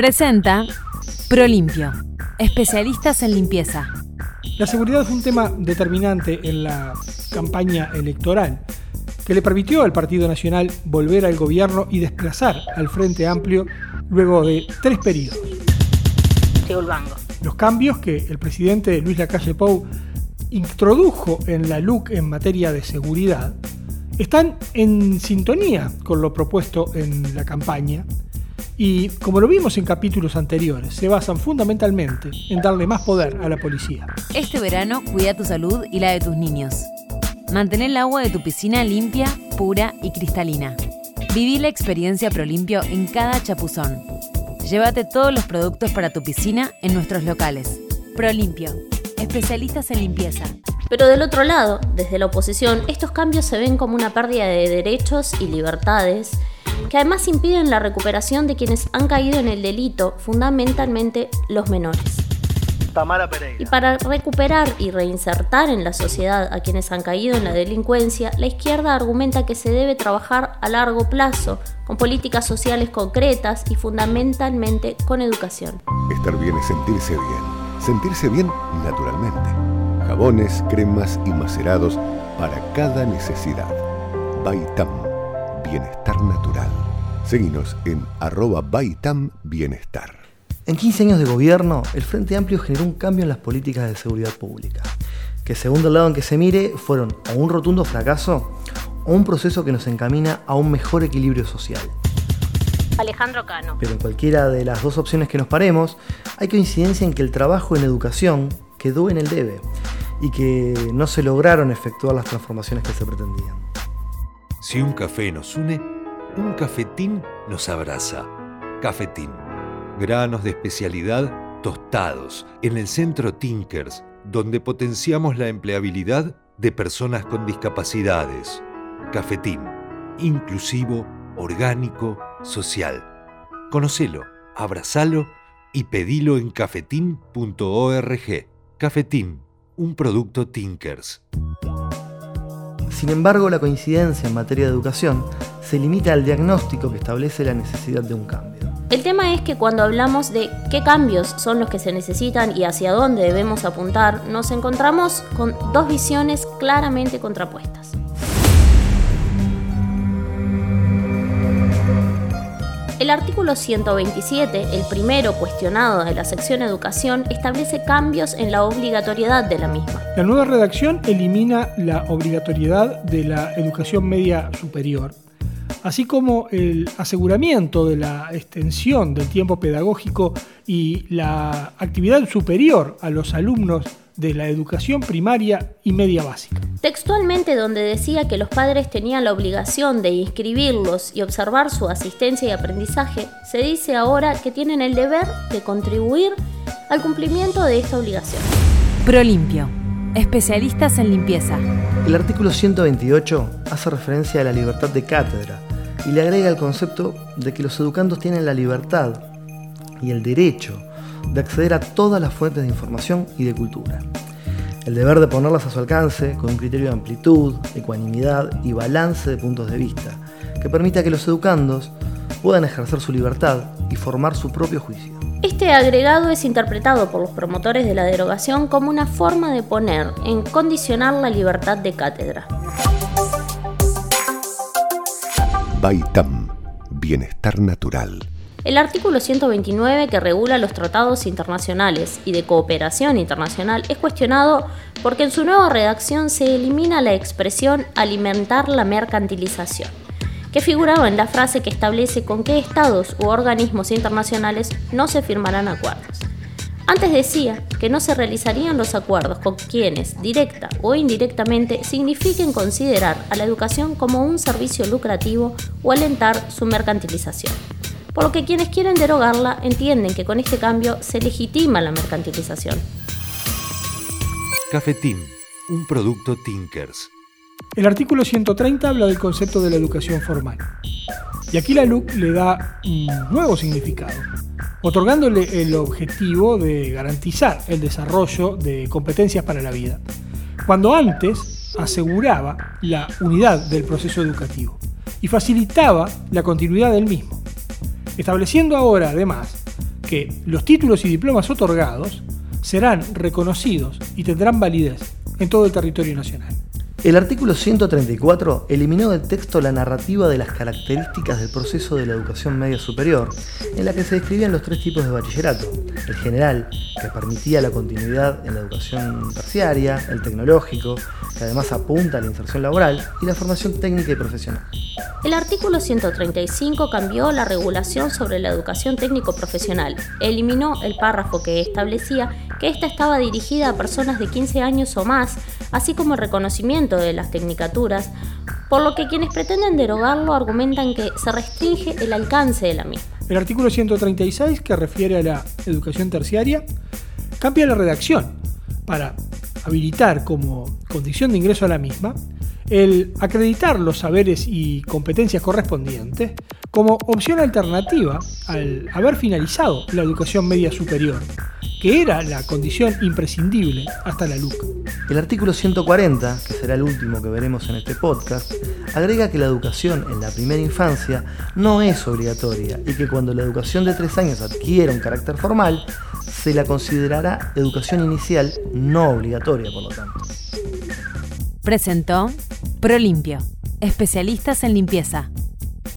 Presenta Prolimpio, especialistas en limpieza. La seguridad fue un tema determinante en la campaña electoral que le permitió al Partido Nacional volver al gobierno y desplazar al Frente Amplio luego de tres periodos. Los cambios que el presidente Luis Lacalle Pou introdujo en la LUC en materia de seguridad están en sintonía con lo propuesto en la campaña y, como lo vimos en capítulos anteriores, se basan fundamentalmente en darle más poder a la policía. Este verano cuida tu salud y la de tus niños. Mantén el agua de tu piscina limpia, pura y cristalina. Viví la experiencia Prolimpio en cada chapuzón. Llévate todos los productos para tu piscina en nuestros locales. Prolimpio, especialistas en limpieza. Pero del otro lado, desde la oposición, estos cambios se ven como una pérdida de derechos y libertades que además impiden la recuperación de quienes han caído en el delito, fundamentalmente los menores. Tamara Pereira. Y para recuperar y reinsertar en la sociedad a quienes han caído en la delincuencia, la izquierda argumenta que se debe trabajar a largo plazo, con políticas sociales concretas y fundamentalmente con educación. Estar bien es sentirse bien. Sentirse bien naturalmente. Jabones, cremas y macerados para cada necesidad. Baitam, bienestar natural. Seguinos en arroba Baitam Bienestar. En 15 años de gobierno, el Frente Amplio generó un cambio en las políticas de seguridad pública, que según el lado en que se mire, fueron o un rotundo fracaso o un proceso que nos encamina a un mejor equilibrio social. Alejandro Cano. Pero en cualquiera de las dos opciones que nos paremos, hay coincidencia en que el trabajo en educación quedó en el debe y que no se lograron efectuar las transformaciones que se pretendían. Si un café nos une, un cafetín nos abraza. Cafetín. Granos de especialidad tostados en el centro Tinkers, donde potenciamos la empleabilidad de personas con discapacidades. Cafetín. Inclusivo, orgánico, social. Conocelo, abrazalo y pedilo en cafetín.org. Cafetín, un producto Tinkers. Sin embargo, la coincidencia en materia de educación se limita al diagnóstico que establece la necesidad de un cambio. El tema es que cuando hablamos de qué cambios son los que se necesitan y hacia dónde debemos apuntar, nos encontramos con dos visiones claramente contrapuestas. El artículo 127, el primero cuestionado de la sección Educación, establece cambios en la obligatoriedad de la misma. La nueva redacción elimina la obligatoriedad de la educación media superior, así como el aseguramiento de la extensión del tiempo pedagógico y la actividad superior a los alumnos de la educación primaria y media básica. Textualmente donde decía que los padres tenían la obligación de inscribirlos y observar su asistencia y aprendizaje, se dice ahora que tienen el deber de contribuir al cumplimiento de esta obligación. Prolimpio, especialistas en limpieza. El artículo 128 hace referencia a la libertad de cátedra y le agrega el concepto de que los educandos tienen la libertad y el derecho de acceder a todas las fuentes de información y de cultura. El deber de ponerlas a su alcance con un criterio de amplitud, ecuanimidad y balance de puntos de vista, que permita que los educandos puedan ejercer su libertad y formar su propio juicio. Este agregado es interpretado por los promotores de la derogación como una forma de poner en condicionar la libertad de cátedra. Baitam, bienestar natural. El artículo 129 que regula los tratados internacionales y de cooperación internacional es cuestionado porque en su nueva redacción se elimina la expresión alimentar la mercantilización, que figuraba en la frase que establece con qué estados u organismos internacionales no se firmarán acuerdos. Antes decía que no se realizarían los acuerdos con quienes, directa o indirectamente, signifiquen considerar a la educación como un servicio lucrativo o alentar su mercantilización por lo que quienes quieren derogarla entienden que con este cambio se legitima la mercantilización. Cafetín, un producto Tinkers. El artículo 130 habla del concepto de la educación formal. Y aquí la LUC le da un nuevo significado, otorgándole el objetivo de garantizar el desarrollo de competencias para la vida, cuando antes aseguraba la unidad del proceso educativo y facilitaba la continuidad del mismo estableciendo ahora además que los títulos y diplomas otorgados serán reconocidos y tendrán validez en todo el territorio nacional. El artículo 134 eliminó del texto la narrativa de las características del proceso de la educación media superior, en la que se describían los tres tipos de bachillerato. El general, que permitía la continuidad en la educación terciaria, el tecnológico, que además apunta a la inserción laboral, y la formación técnica y profesional. El artículo 135 cambió la regulación sobre la educación técnico-profesional. Eliminó el párrafo que establecía que ésta estaba dirigida a personas de 15 años o más, así como el reconocimiento de las tecnicaturas, por lo que quienes pretenden derogarlo argumentan que se restringe el alcance de la misma. El artículo 136, que refiere a la educación terciaria, cambia la redacción para habilitar como condición de ingreso a la misma el acreditar los saberes y competencias correspondientes como opción alternativa al haber finalizado la educación media superior, que era la condición imprescindible hasta la LUC. El artículo 140, que será el último que veremos en este podcast, agrega que la educación en la primera infancia no es obligatoria y que cuando la educación de tres años adquiere un carácter formal, se la considerará educación inicial no obligatoria, por lo tanto. Presentó ProLimpio, especialistas en limpieza